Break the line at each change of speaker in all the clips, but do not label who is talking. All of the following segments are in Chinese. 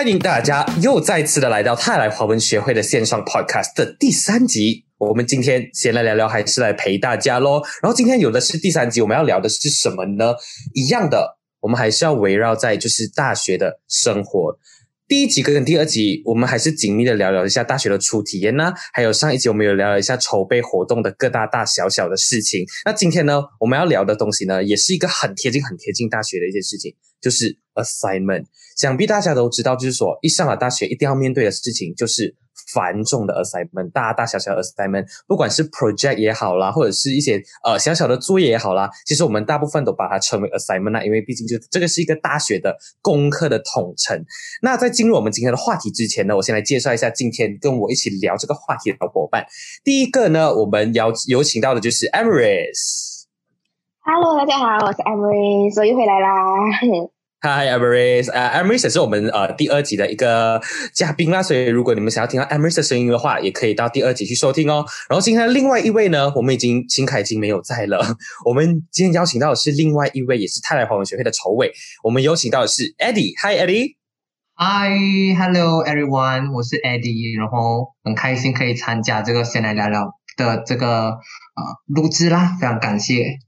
欢迎大家又再次的来到泰来华文学会的线上 podcast 的第三集。我们今天先来聊聊，还是来陪大家喽。然后今天有的是第三集，我们要聊的是什么呢？一样的，我们还是要围绕在就是大学的生活。第一集跟第二集，我们还是紧密的聊聊一下大学的初体验呢。还有上一集我们有聊了一下筹备活动的各大大小小的事情。那今天呢，我们要聊的东西呢，也是一个很贴近、很贴近大学的一件事情，就是 assignment。想必大家都知道，就是说一上了大学，一定要面对的事情就是。繁重的 assignment，大大小小的 assignment，不管是 project 也好啦，或者是一些呃小小的作业也好啦，其实我们大部分都把它称为 assignment 啊，因为毕竟就这个是一个大学的功课的统称。那在进入我们今天的话题之前呢，我先来介绍一下今天跟我一起聊这个话题的小伙伴。第一个呢，我们邀有请到的就是 Emrys。
Hello，大家好，我是 Emrys，我又回来啦。
Hi, Emrys，呃，Emrys 是我们呃第二集的一个嘉宾啦，所以如果你们想要听到 Emrys 的声音的话，也可以到第二集去收听哦。然后今天另外一位呢，我们已经秦凯已经没有在了，我们今天邀请到的是另外一位，也是泰来华文学会的筹委，我们有请到的是 Eddie。Hi, Eddie。
Hi, hello everyone，我是 Eddie，然后很开心可以参加这个先来聊聊的这个呃录制啦，非常感谢。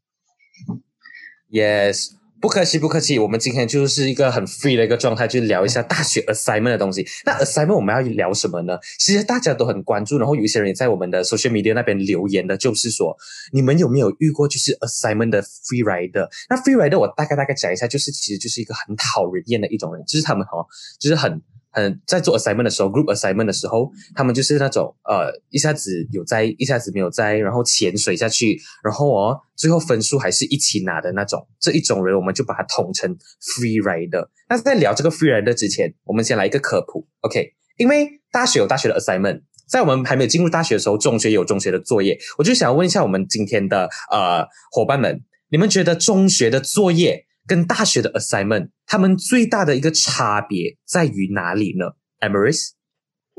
Yes。不客气，不客气。我们今天就是一个很 free 的一个状态，就聊一下大学 assignment 的东西。那 assignment 我们要聊什么呢？其实大家都很关注，然后有一些人也在我们的 social media 那边留言的，就是说你们有没有遇过就是 assignment 的 free rider？那 free rider 我大概大概讲一下，就是其实就是一个很讨人厌的一种人，就是他们哦，就是很。很在做 assignment 的时候，group assignment 的时候，他们就是那种呃，一下子有在，一下子没有在，然后潜水下去，然后哦，最后分数还是一起拿的那种。这一种人，我们就把它统称 free rider。那在聊这个 free rider 之前，我们先来一个科普，OK？因为大学有大学的 assignment，在我们还没有进入大学的时候，中学有中学的作业。我就想问一下我们今天的呃伙伴们，你们觉得中学的作业？跟大学的 assignment，他们最大的一个差别在于哪里呢？Emerys，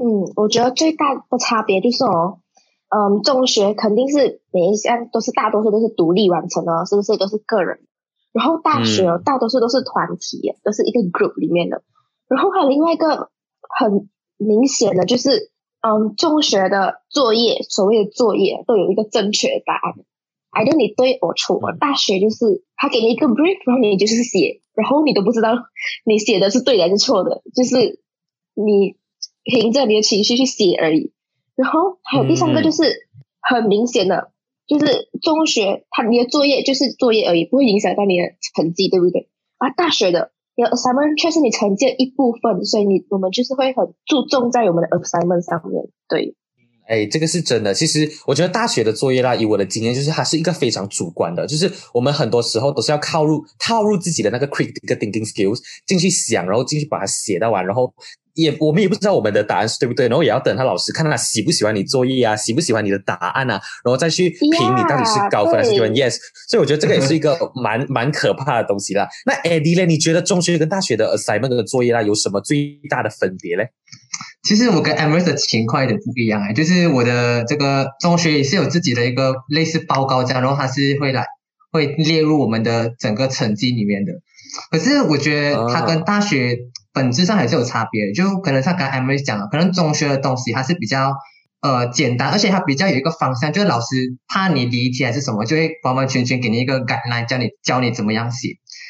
嗯，我觉得最大的差别就是哦，嗯，中学肯定是每一项都是大多数都是独立完成的，是不是都是个人？然后大学大多数都是团体，都是一个 group 里面的。然后还有另外一个很明显的就是，嗯，中学的作业，所谓的作业都有一个正确的答案。I don't 你对我错，大学就是他给你一个 brief，然后你就是写，然后你都不知道你写的是对还是错的，就是你凭着你的情绪去写而已。然后还有第三个就是很明显的，就是中学他你的作业就是作业而已，不会影响到你的成绩，对不对？啊，大学的 assignment 却是你成绩的一部分，所以你我们就是会很注重在我们的 assignment 上面，对。
哎，这个是真的。其实我觉得大学的作业啦，以我的经验，就是它是一个非常主观的，就是我们很多时候都是要靠入套入自己的那个 critical thinking skills 进去想，然后进去把它写到完，然后也我们也不知道我们的答案是对不对，然后也要等他老师看他喜不喜欢你作业啊，喜不喜欢你的答案啊，然后再去评你到底是高分还是低分。Yes，所以我觉得这个也是一个蛮蛮可怕的东西啦。那 Eddie 呢？你觉得中学跟大学的 assignment 的作业啦有什么最大的分别嘞？
其实我跟 Emrys 的情况有点不一样哎，就是我的这个中学也是有自己的一个类似报告这样，然后它是会来会列入我们的整个成绩里面的。可是我觉得它跟大学本质上还是有差别，就可能像刚 Emrys 讲的，可能中学的东西它是比较呃简单，而且它比较有一个方向，就是老师怕你理解还是什么，就会完完全全给你一个指南教你教你怎么样写。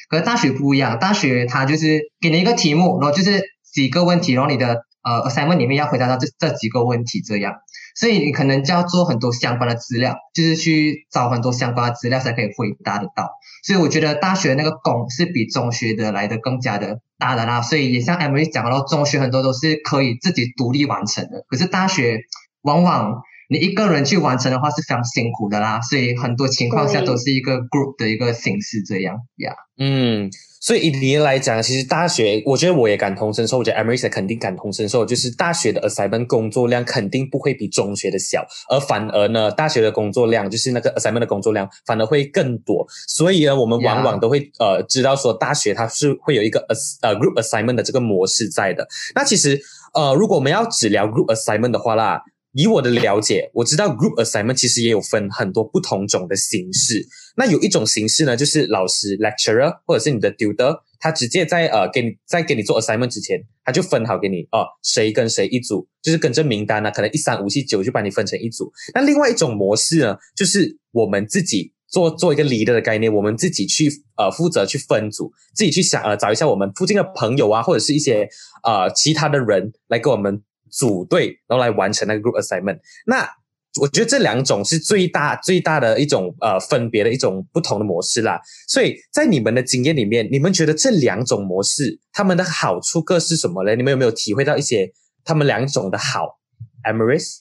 可是大学不一样，大学它就是给你一个题目，然后就是几个问题，然后你的。呃，assignment 里面要回答到这这几个问题，这样，所以你可能就要做很多相关的资料，就是去找很多相关的资料才可以回答得到。所以我觉得大学那个功是比中学的来的更加的大的啦。所以也像 Emily 讲到，中学很多都是可以自己独立完成的，可是大学往往你一个人去完成的话是非常辛苦的啦。所以很多情况下都是一个 group 的一个形式这样呀。
嗯。所以以你来讲，其实大学，我觉得我也感同身受。我觉得 Emrys 肯定感同身受，就是大学的 assignment 工作量肯定不会比中学的小，而反而呢，大学的工作量就是那个 assignment 的工作量反而会更多。所以呢，我们往往都会呃知道说，大学它是会有一个呃 group assignment 的这个模式在的。那其实呃，如果我们要只聊 group assignment 的话啦。以我的了解，我知道 group assignment 其实也有分很多不同种的形式。那有一种形式呢，就是老师 lecturer 或者是你的 tutor，他直接在呃给你在给你做 assignment 之前，他就分好给你哦，谁跟谁一组，就是跟着名单呢，可能一三五七九就把你分成一组。那另外一种模式呢，就是我们自己做做一个 leader 的概念，我们自己去呃负责去分组，自己去想呃找一下我们附近的朋友啊，或者是一些呃其他的人来跟我们组队，然后来完成那个 group assignment。那我觉得这两种是最大最大的一种呃分别的一种不同的模式啦。所以在你们的经验里面，你们觉得这两种模式他们的好处各是什么呢？你们有没有体会到一些他们两种的好？Amaris，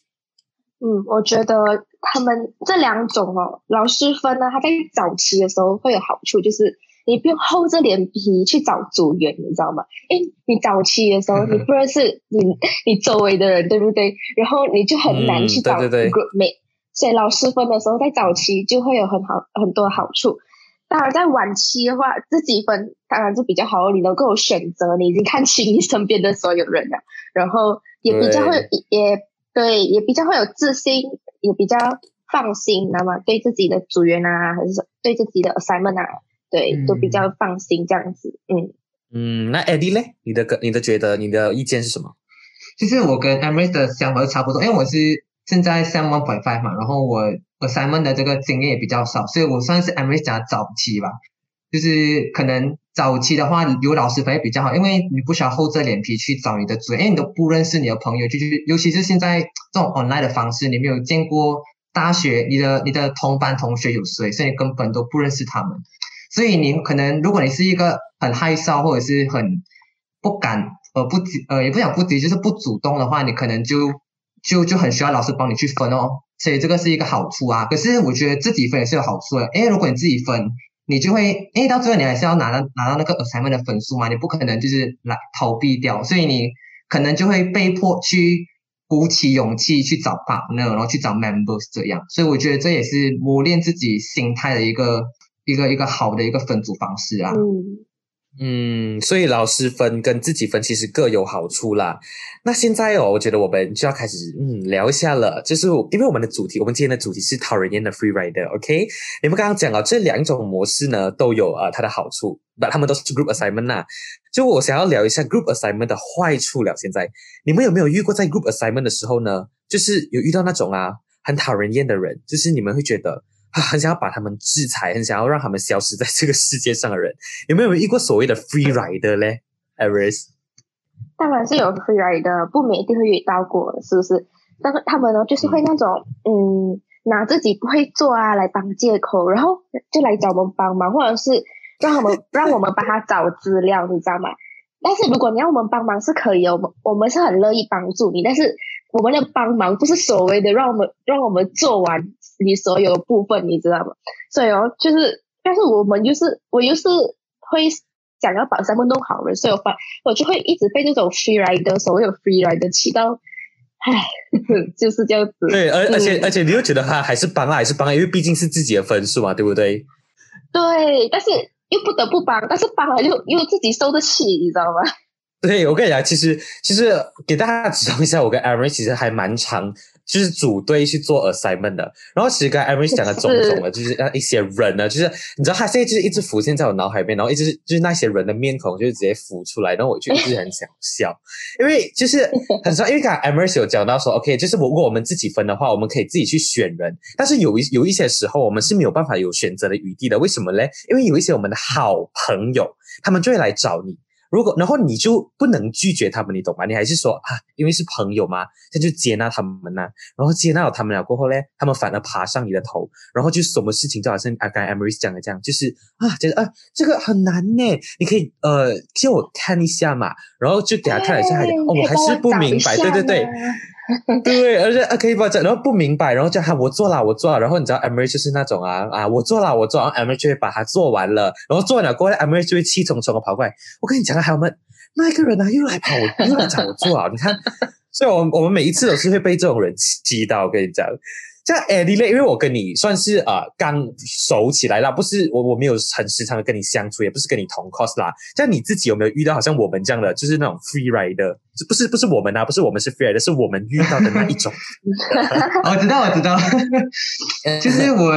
嗯，我觉得他们这两种哦，老师分呢，他在早期的时候会有好处，就是你不用厚着脸皮去找组员，你知道吗？诶，你早期的时候你不认识你你周围的人，对不对？然后你就很难去找 group mate，所以老师分的时候在早期就会有很好很多好处。当然在晚期的话，自己分当然就比较好，你能够选择，你已经看清你身边的所有人了，然后也比较会也对，也比较会有自信，也比较放心，那么对自己的组员啊，还是对自己的 assignment 啊。对，都比较放心这样子，嗯
嗯，那 Eddie 嘞，你的个你的觉得你的意见是什么？
其实我跟 Emily 的想法差不多，因为我是现在 Point Five 嘛，然后我 assignment 的这个经验也比较少，所以我算是 Emily 讲早期吧，就是可能早期的话有老师反而比较好，因为你不需要厚着脸皮去找你的组员，因为你都不认识你的朋友，就是尤其是现在这种 online 的方式，你没有见过大学你的你的同班同学有谁，所以根本都不认识他们。所以你可能，如果你是一个很害臊或者是很不敢呃不呃也不想不急就是不主动的话，你可能就就就很需要老师帮你去分哦。所以这个是一个好处啊。可是我觉得自己分也是有好处的，因为如果你自己分，你就会因为到最后你还是要拿到拿到那个 assignment 的分数嘛，你不可能就是来逃避掉，所以你可能就会被迫去鼓起勇气去找 partner，然后去找 members 这样。所以我觉得这也是磨练自己心态的一个。一个一个好的一个分组方式啊，
嗯
嗯，所以老师分跟自己分其实各有好处啦。那现在哦，我觉得我们就要开始嗯聊一下了，就是因为我们的主题，我们今天的主题是讨人厌的 free rider，OK？你们刚刚讲了这两种模式呢，都有啊它的好处，那他们都是 group assignment 呐。就我想要聊一下 group assignment 的坏处了。现在你们有没有遇过在 group assignment 的时候呢，就是有遇到那种啊很讨人厌的人，就是你们会觉得。很想要把他们制裁，很想要让他们消失在这个世界上的人，有没有遇过所谓的 free rider 嘞？Aris，
当然是有 free rider，不免一定会遇到过，是不是？但是他们呢，就是会那种，嗯，拿自己不会做啊来当借口，然后就来找我们帮忙，或者是让他们 让我们帮他找资料，你知道吗？但是如果你要我们帮忙是可以，我们我们是很乐意帮助你，但是我们的帮忙不是所谓的让我们让我们做完。你所有的部分，你知道吗？所以哦，就是，但是我们就是，我又是会想要把三分弄好了，所以我发，我就会一直被这种 free rider 所有 free rider 气到，唉，就是这样子。
对，而而且而且，你又觉得他还是帮啊，还是帮，因为毕竟是自己的分数嘛，对不对？
对，但是又不得不帮，但是帮了又又自己受得起，你知道吗？
对，我跟你讲，其实其实给大家指导一下，我跟 Aaron 其实还蛮长。就是组队去做 assignment 的，然后其实刚才 Emily 讲的种种的，就是那一些人呢，就是你知道他现在就是一直浮现在我脑海里面，然后一直就是那些人的面孔就是直接浮出来，然后我就一直很想笑，因为就是很少，因为刚才 Emily 有讲到说，OK，就是如果我们自己分的话，我们可以自己去选人，但是有一有一些时候我们是没有办法有选择的余地的，为什么嘞？因为有一些我们的好朋友，他们就会来找你。如果然后你就不能拒绝他们，你懂吗？你还是说啊，因为是朋友嘛，那就接纳他们呐。然后接纳了他们了过后呢，他们反而爬上你的头，然后就什么事情就好像啊，刚才 Emery 讲的这样，就是啊，觉得啊，这个很难呢，你可以呃借我看一下嘛，然后就给他看了一下，哦，我还是不明白，对对对。对，而且，可以把这，然后不明白，然后叫他我做啦，我做了，然后你知道，M H 就是那种啊啊，我做啦，我做，然后 Emery 就会把它做完了，然后做完了过后，M H 就会气冲冲的跑过来，我跟你讲啊，还有们那一个人呢，又来跑，又来找我做啊，你看，所以，我我们每一次都是会被这种人气到，我跟你讲。像 Eddie 类，因为我跟你算是啊刚熟起来啦，不是我我没有很时常的跟你相处，也不是跟你同 cos 啦。像你自己有没有遇到好像我们这样的，就是那种 free rider，不是不是我们啊，不是我们是 free rider，是我们遇到的那一种。
我知道我知道，就是我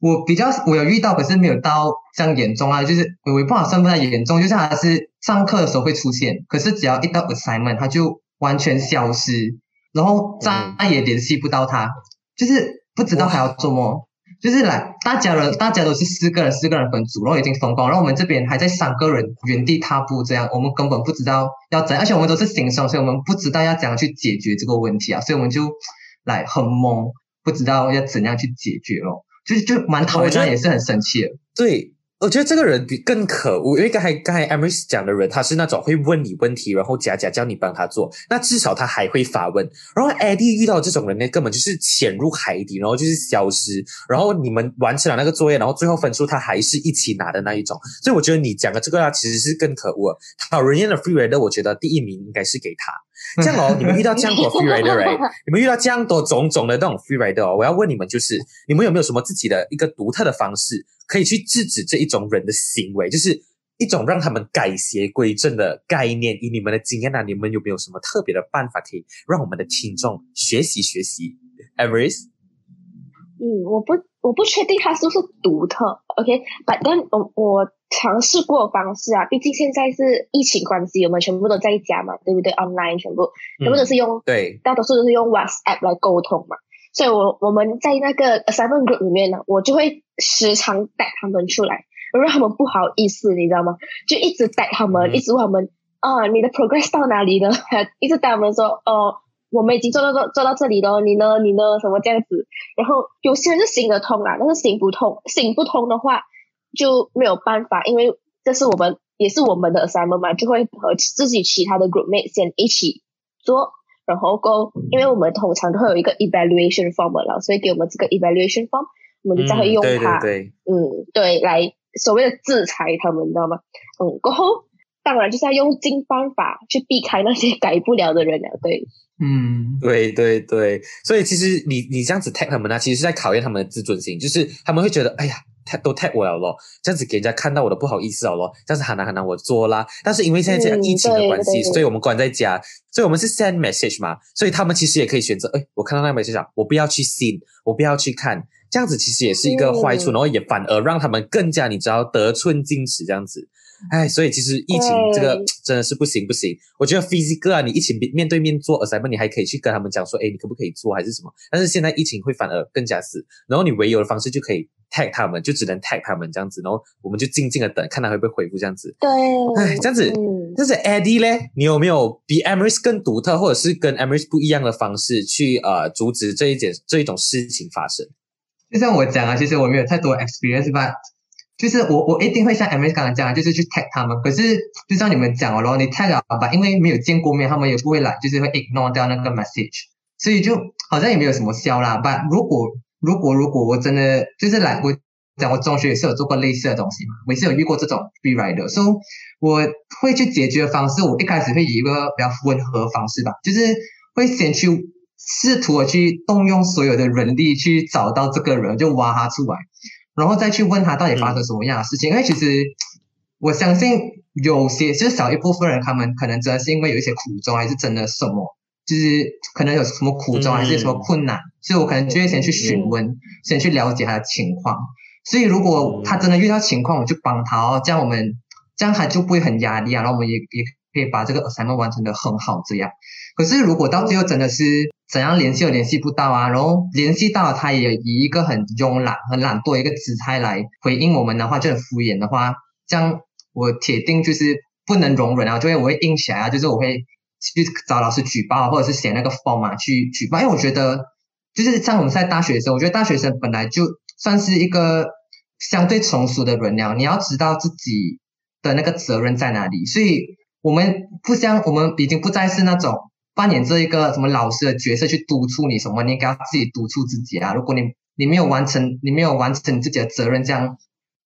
我比较我有遇到，可是没有到这样严重啊，就是我也不好算不太严重，就是他是上课的时候会出现，可是只要一到 assignment，他就完全消失，然后再也联系不到他，就是不知道还要做么。就是来，大家人，大家都是四个人，四个人分组，然后已经分工，然后我们这边还在三个人原地踏步，这样我们根本不知道要怎样，而且我们都是新生，所以我们不知道要怎样去解决这个问题啊，所以我们就来很懵，不知道要怎样去解决咯，就是就蛮讨厌，也是很生气的，
对。我觉得这个人比更可恶，因为刚才刚才 Emrys 讲的人，他是那种会问你问题，然后假假叫你帮他做，那至少他还会发问。然后 Eddie 遇到这种人呢，根本就是潜入海底，然后就是消失。然后你们完成了那个作业，然后最后分数他还是一起拿的那一种。所以我觉得你讲的这个啊，其实是更可恶。讨人厌的 free r a d e r 我觉得第一名应该是给他。这样哦，你们遇到这样多 Free Rider，你们遇到这样多种种的那种 Free Rider 哦，我要问你们，就是你们有没有什么自己的一个独特的方式？可以去制止这一种人的行为，就是一种让他们改邪归正的概念。以你们的经验呢，你们有没有什么特别的办法可以让我们的听众学习学习 e v e r y s
嗯，我不我不确定它是不是独特。OK，but then 我我尝试过方式啊，毕竟现在是疫情关系，我们全部都在家嘛，对不对？Online 全部全部都是用
对，
大多数都是用 WhatsApp 来沟通嘛。所以，我我们在那个 assignment group 里面呢，我就会时常带他们出来，让他们不好意思，你知道吗？就一直带他们，一直问他们啊，你的 progress 到哪里了？一直带他们说，哦，我们已经做到做做到这里了，你呢？你呢？什么这样子？然后有些人是行得通啊，但是行不通，行不通的话就没有办法，因为这是我们也是我们的 assignment 嘛，就会和自己其他的 group mate 先一起做。然后够，因为我们通常都会有一个 evaluation form 了，所以给我们这个 evaluation form，我们就再会用它，嗯，对，来所谓的制裁他们，你知道吗？嗯，过后当然就是要用尽办法去避开那些改不了的人了，对，
嗯，
对对对，所以其实你你这样子 tag 他们呢，其实是在考验他们的自尊心，就是他们会觉得，哎呀。太都太我了咯，这样子给人家看到我的不好意思了咯，这样子很难很难我做啦。但是因为现在这样疫情的关系，所以我们关在家，所以我们是 send message 嘛，所以他们其实也可以选择，哎，我看到那个 message，我不要去 see，我不要去看，这样子其实也是一个坏处，然后也反而让他们更加你知道得寸进尺这样子。哎，所以其实疫情这个真的是不行不行。我觉得 physical 啊，你一起面面对面做 assignment，你还可以去跟他们讲说，哎，你可不可以做还是什么？但是现在疫情会反而更加死，然后你唯有的方式就可以 tag 他们，就只能 tag 他们这样子，然后我们就静静的等，看他会不会回复这样子。
对，
哎，这样子，但是 Eddie 咧，你有没有比 Emrys 更独特，或者是跟 Emrys 不一样的方式去呃阻止这一件这一种事情发生？
就像我讲啊，其实我没有太多 experience，吧。就是我我一定会像 M S 刚刚讲，就是去 tag 他们。可是就像你们讲哦，然后你 tag 了吧，因为没有见过面，他们也不会来，就是会 ignore 掉那个 message，所以就好像也没有什么效啦。但如果如果如果我真的就是来，我讲我中学也是有做过类似的东西嘛，我也是有遇过这种 free rider，所以我会去解决方式。我一开始会以一个比较温和方式吧，就是会先去试图去动用所有的人力去找到这个人，就挖他出来。然后再去问他到底发生什么样的事情，因为其实我相信有些就是少一部分人，他们可能真的是因为有一些苦衷，还是真的什么，就是可能有什么苦衷，还是什么困难，所以我可能就会先去询问，先去了解他的情况。所以如果他真的遇到情况，我就帮他哦，这样我们这样他就不会很压力啊，然后我们也也可以把这个 assignment 完成的很好这样。可是如果到最后真的是，怎样联系都联系不到啊，然后联系到他也以一个很慵懒、很懒惰一个姿态来回应我们的话，就很敷衍的话，这样我铁定就是不能容忍啊，就会我会硬起来啊，就是我会去找老师举报，或者是写那个 form 啊去举报，因为我觉得就是像我们在大学生，我觉得大学生本来就算是一个相对成熟的人了，你要知道自己的那个责任在哪里，所以我们不像我们已经不再是那种。扮演这一个什么老师的角色去督促你什么？你应该要自己督促自己啊！如果你你没有完成，你没有完成你自己的责任，这样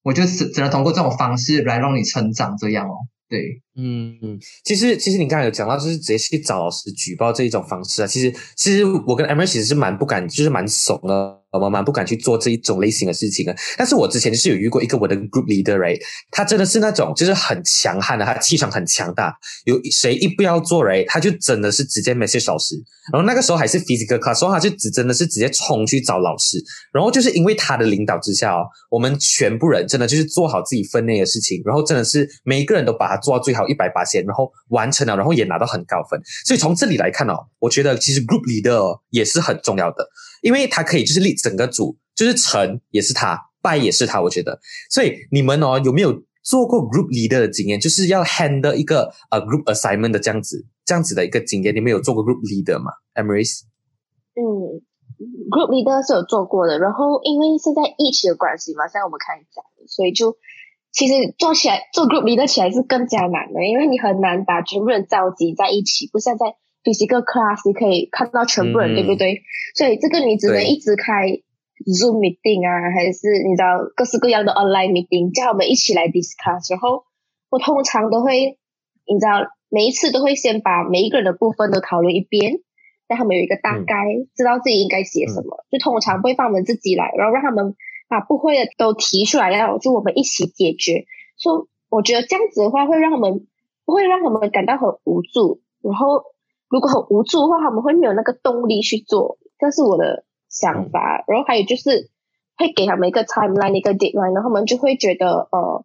我就只只能通过这种方式来让你成长，这样哦。对，
嗯，其实其实你刚才有讲到，就是直接去找老师举报这一种方式啊。其实其实我跟 M R 其实是蛮不敢，就是蛮怂的。我蛮不敢去做这一种类型的事情啊。但是我之前就是有遇过一个我的 group leader 哎他真的是那种就是很强悍的，他气场很强大。有谁一不要做嘞他就真的是直接 message 老师。然后那个时候还是 physical class，所以他就只真的是直接冲去找老师。然后就是因为他的领导之下哦，我们全部人真的就是做好自己分内的事情，然后真的是每一个人都把它做到最好一百八千，然后完成了，然后也拿到很高分。所以从这里来看哦，我觉得其实 group leader 也是很重要的。因为他可以就是立整个组，就是成也是他，败也是他。我觉得，所以你们哦有没有做过 group leader 的经验？就是要 handle 一个呃 group assignment 的这样子这样子的一个经验，你们有做过 group leader 吗？Emrys？
嗯，group leader 是有做过的。然后因为现在疫情的关系嘛，像我们开始讲，所以就其实做起来做 group leader 起来是更加难的，因为你很难把全部人召集在一起，不像在。Physical class 你可以看到全部人，对不对？所以这个你只能一直开 Zoom meeting 啊，还是你知道各式各样的 online meeting，叫我们一起来 discuss。然后我通常都会，你知道每一次都会先把每一个人的部分都讨论一遍，让他们有一个大概，知道自己应该写什么。就通常会放我们自己来，然后让他们把不会的都提出来，然后就我们一起解决。说我觉得这样子的话，会让我们不会让他们感到很无助，然后。如果很无助的话，他们会没有那个动力去做，这是我的想法。然后还有就是会给他们一个 timeline，一个 deadline，然后他们就会觉得，呃，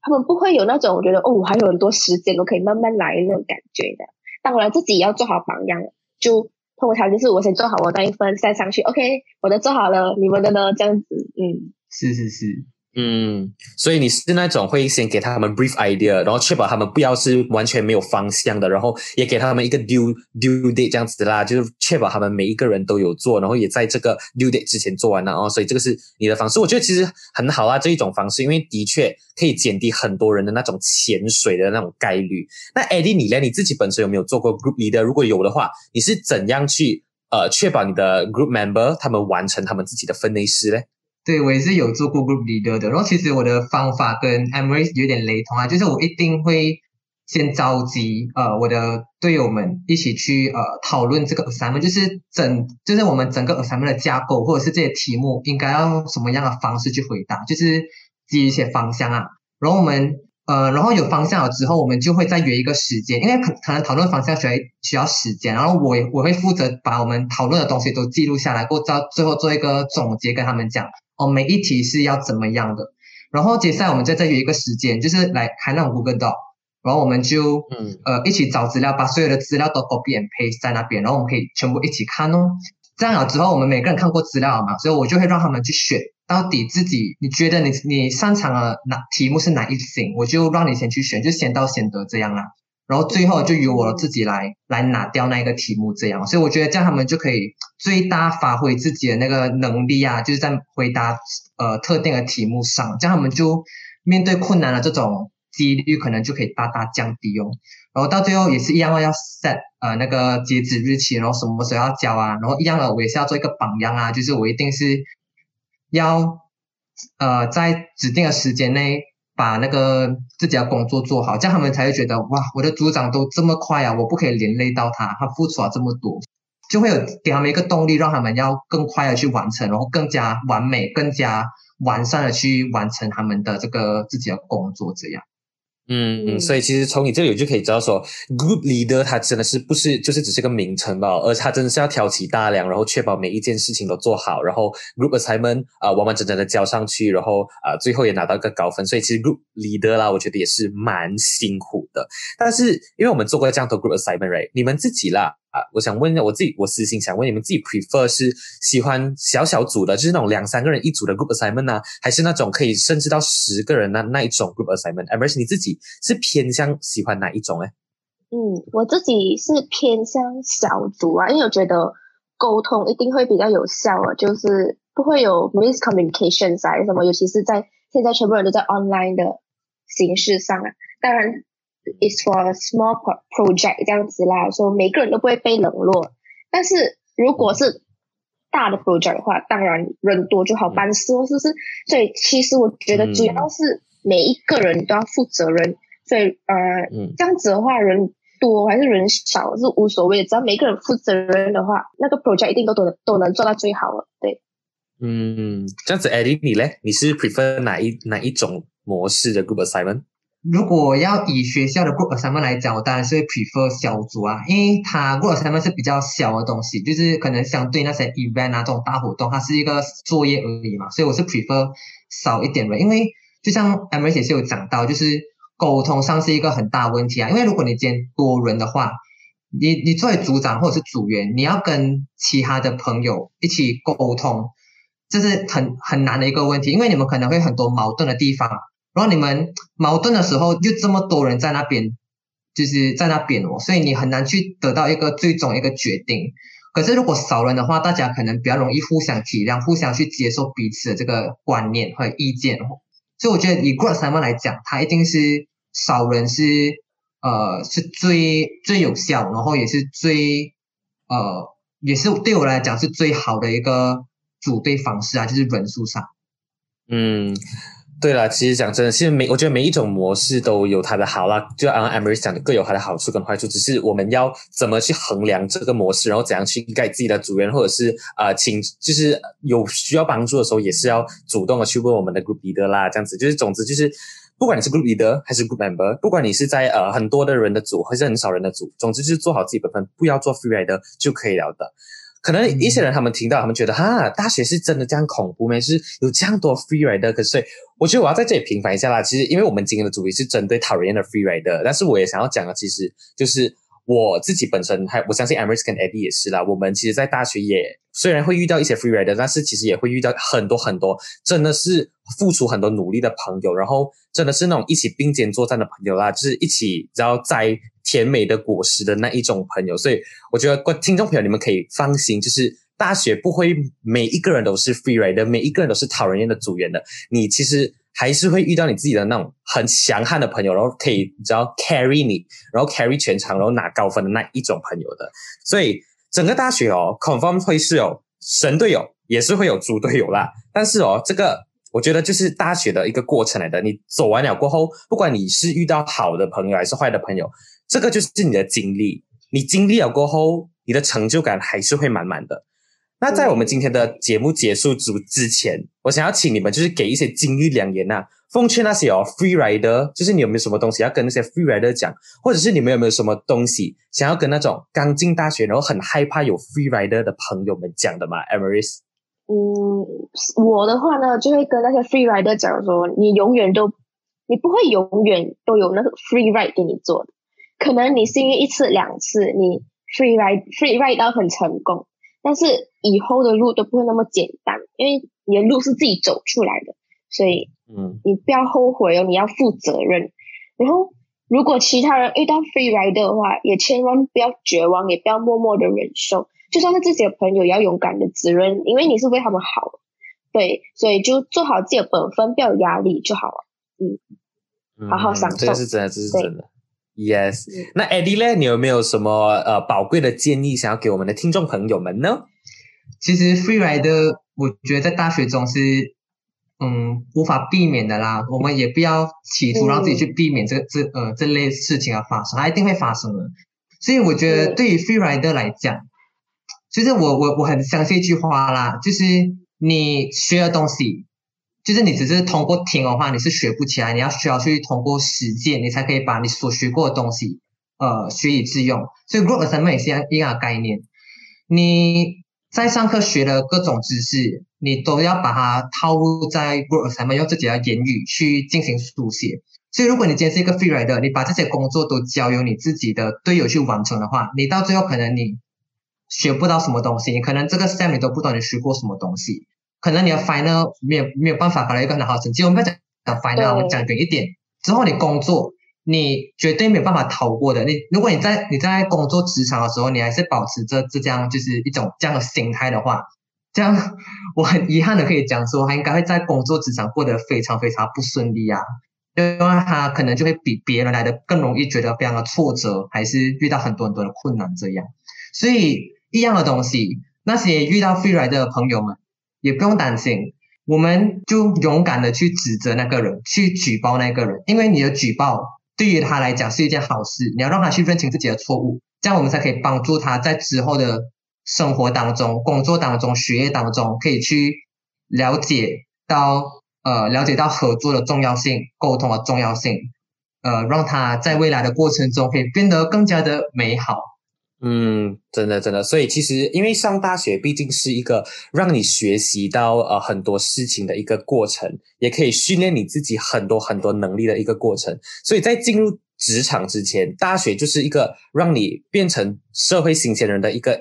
他们不会有那种觉得，哦，我还有很多时间，我可以慢慢来那种感觉的。当然自己也要做好榜样，就通常就是我先做好我那一份塞上去，OK，我的做好了，你们的呢？这样子，嗯，
是是是。
嗯，所以你是那种会先给他们 brief idea，然后确保他们不要是完全没有方向的，然后也给他们一个 due due date 这样子的啦，就是确保他们每一个人都有做，然后也在这个 due date 之前做完了哦。所以这个是你的方式，我觉得其实很好啊，这一种方式，因为的确可以减低很多人的那种潜水的那种概率。那 Eddie 你呢？你自己本身有没有做过 group leader？如果有的话，你是怎样去呃确保你的 group member 他们完成他们自己的分内事呢？
对，我也是有做过 group leader 的。然后其实我的方法跟 Emily 有点雷同啊，就是我一定会先召集呃我的队友们一起去呃讨论这个 assignment，就是整就是我们整个 assignment 的架构，或者是这些题目应该要用什么样的方式去回答，就是基于一些方向啊。然后我们呃然后有方向了之后，我们就会再约一个时间，因为可可能讨论方向需要需要时间，然后我我会负责把我们讨论的东西都记录下来，过到最后做一个总结，跟他们讲。哦，每一题是要怎么样的？然后接下来我们再再有一个时间，就是来开那种 Google Doc，然后我们就嗯呃一起找资料，把所有的资料都 copy and paste 在那边，然后我们可以全部一起看哦。这样了之后，我们每个人看过资料了嘛，所以我就会让他们去选，到底自己你觉得你你擅长的哪题目是哪一型，我就让你先去选，就先到先得这样啦。然后最后就由我自己来来拿掉那个题目，这样，所以我觉得这样他们就可以最大发挥自己的那个能力啊，就是在回答呃特定的题目上，这样他们就面对困难的这种几率可能就可以大大降低哦。然后到最后也是一样，要 set 呃那个截止日期，然后什么时候要交啊，然后一样的我也是要做一个榜样啊，就是我一定是要呃在指定的时间内。把那个自己的工作做好，这样他们才会觉得哇，我的组长都这么快啊，我不可以连累到他，他付出了这么多，就会有给他们一个动力，让他们要更快的去完成，然后更加完美、更加完善的去完成他们的这个自己的工作，这样。
嗯，所以其实从你这里就可以知道说，group leader 他真的是不是就是只是个名称吧，而他真的是要挑起大梁，然后确保每一件事情都做好，然后 group assignment 啊完完整整的交上去，然后啊最后也拿到一个高分。所以其实 group leader 啦，我觉得也是蛮辛苦的。但是因为我们做过这样的 group assignment，你们自己啦。啊，我想问一下我自己，我私心想问你们自己，prefer 是喜欢小小组的，就是那种两三个人一组的 group assignment 呢，还是那种可以甚至到十个人的那一种 group assignment？还是你自己是偏向喜欢哪一种呢？
嗯，我自己是偏向小组啊，因为我觉得沟通一定会比较有效啊，就是不会有 miscommunication 啊什么，尤其是在现在全部人都在 online 的形式上啊，当然。Is for a small project 这样子啦，说每个人都不会被冷落。但是如果是大的 project 的话，当然人多就好办事哦，是不是？所以其实我觉得主要是每一个人都要负责任。所以呃，这样子的话，人多还是人少是无所谓，只要每个人负责任的话，那个 project 一定都都能都能做到最好了。对。
嗯，这样子，Eddie 你嘞？你是 prefer 哪一哪一种模式的 group assignment？
如果要以学校的 group assignment 来讲，我当然是会 prefer 小组啊，因为它 group assignment 是比较小的东西，就是可能相对那些 event 啊这种大活动，它是一个作业而已嘛，所以我是 prefer 少一点的，因为就像 M 也是有讲到，就是沟通上是一个很大问题啊，因为如果你今天多人的话。你你作为组长或者是组员，你要跟其他的朋友一起沟通，这是很很难的一个问题，因为你们可能会很多矛盾的地方，然后你们矛盾的时候就这么多人在那边，就是在那边哦，所以你很难去得到一个最终一个决定。可是如果少人的话，大家可能比较容易互相体谅，互相去接受彼此的这个观念和意见哦。所以我觉得以 Group Seven 来讲，它一定是少人是。呃，是最最有效，然后也是最呃，也是对我来讲是最好的一个组队方式啊，就是人数上。
嗯，对了，其实讲真的，其实每我觉得每一种模式都有它的好啦，就按 Emery 讲的，各有它的好处跟坏处，只是我们要怎么去衡量这个模式，然后怎样去盖自己的组员，或者是呃，请就是有需要帮助的时候，也是要主动的去问我们的 group leader 啦，这样子，就是总之就是。不管你是 group leader 还是 group member，不管你是在呃很多的人的组还是很少人的组，总之就是做好自己本分，不要做 free rider 就可以了的。可能一些人他们听到，他们觉得哈，大学是真的这样恐怖吗？是有这样多 free rider？可是我觉得我要在这里平反一下啦。其实因为我们今天的主题是针对讨厌的 free rider，但是我也想要讲的，其实就是。我自己本身还我相信 American Eddie 也是啦。我们其实，在大学也虽然会遇到一些 free rider，但是其实也会遇到很多很多真的是付出很多努力的朋友，然后真的是那种一起并肩作战的朋友啦，就是一起然后摘甜美的果实的那一种朋友。所以我觉得，听众朋友你们可以放心，就是大学不会每一个人都是 free rider，每一个人都是讨人厌的组员的。你其实。还是会遇到你自己的那种很强悍的朋友，然后可以只要 carry 你，然后 carry 全场，然后拿高分的那一种朋友的。所以整个大学哦，confirm 会是有神队友，也是会有猪队友啦。但是哦，这个我觉得就是大学的一个过程来的。你走完了过后，不管你是遇到好的朋友还是坏的朋友，这个就是你的经历。你经历了过后，你的成就感还是会满满的。那在我们今天的节目结束之之前，我想要请你们就是给一些金玉良言呐，奉劝那些哦 free rider，就是你有没有什么东西要跟那些 free rider 讲，或者是你们有没有什么东西想要跟那种刚进大学然后很害怕有 free rider 的朋友们讲的吗？Emery，
嗯，我的话呢，就会跟那些 free rider 讲说，你永远都，你不会永远都有那个 free ride 给你做的，可能你幸运一次两次，你 free ride free ride 到很成功。但是以后的路都不会那么简单，因为你的路是自己走出来的，所以，嗯，你不要后悔哦，你要负责任。然后，如果其他人遇到 free ride 的话，也千万不要绝望，也不要默默的忍受，就算是自己的朋友，也要勇敢的指认，因为你是为他们好。对，所以就做好自己的本分，不要有压力就好了。嗯，好好享受，
这是真的，这是真的。Yes，那 Eddie 呢？你有没有什么呃宝贵的建议想要给我们的听众朋友们呢？
其实 free rider，我觉得在大学中是嗯无法避免的啦。我们也不要企图让自己去避免这这呃这类事情的发生，它一定会发生的。所以我觉得对于 free rider 来讲，其实我我我很相信一句话啦，就是你学的东西。就是你只是通过听的话，你是学不起来。你要需要去通过实践，你才可以把你所学过的东西，呃，学以致用。所以 group assignment 也是一样的概念。你在上课学的各种知识，你都要把它套入在 group assignment，用自己的言语去进行书写。所以，如果你今天是一个 free rider，你把这些工作都交由你自己的队友去完成的话，你到最后可能你学不到什么东西，你可能这个 sem 你都不懂你学过什么东西。可能你的 final 没有没有办法考到一个很好成绩。我们要讲讲 final，我们讲远一点。之后你工作，你绝对没有办法逃过的。你如果你在你在工作职场的时候，你还是保持着这样就是一种这样的心态的话，这样我很遗憾的可以讲说，他应该会在工作职场过得非常非常不顺利啊，因为他可能就会比别人来的更容易觉得非常的挫折，还是遇到很多很多的困难这样。所以一样的东西，那些遇到 free ride 的朋友们。也不用担心，我们就勇敢的去指责那个人，去举报那个人，因为你的举报对于他来讲是一件好事。你要让他去认清自己的错误，这样我们才可以帮助他在之后的生活当中、工作当中、学业当中，可以去了解到呃了解到合作的重要性、沟通的重要性，呃，让他在未来的过程中可以变得更加的美好。
嗯，真的真的，所以其实因为上大学毕竟是一个让你学习到呃很多事情的一个过程，也可以训练你自己很多很多能力的一个过程。所以在进入职场之前，大学就是一个让你变成社会新鲜人的一个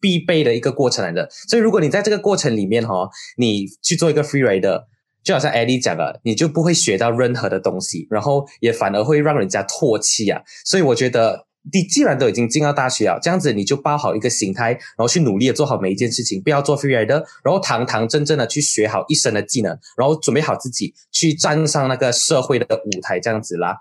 必备的一个过程来的。所以如果你在这个过程里面哈，你去做一个 free rider，就好像 Eddie 讲的，你就不会学到任何的东西，然后也反而会让人家唾弃啊。所以我觉得。你既然都已经进到大学了，这样子你就抱好一个心态，然后去努力的做好每一件事情，不要做 free rider，然后堂堂正正的去学好一身的技能，然后准备好自己去站上那个社会的舞台，这样子啦。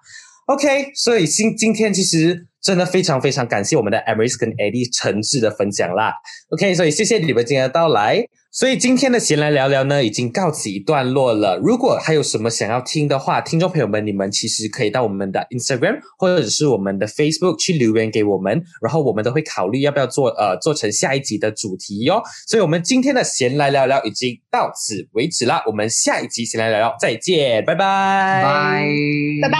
OK，所以今今天其实真的非常非常感谢我们的 Emrys 跟 Eddie 诚挚的分享啦。OK，所以谢谢你们今天的到来。所以今天的闲来聊聊呢，已经告此一段落了。如果还有什么想要听的话，听众朋友们，你们其实可以到我们的 Instagram 或者是我们的 Facebook 去留言给我们，然后我们都会考虑要不要做呃做成下一集的主题哟。所以我们今天的闲来聊聊已经到此为止啦，我们下一集闲来聊聊再见，拜拜，
拜
拜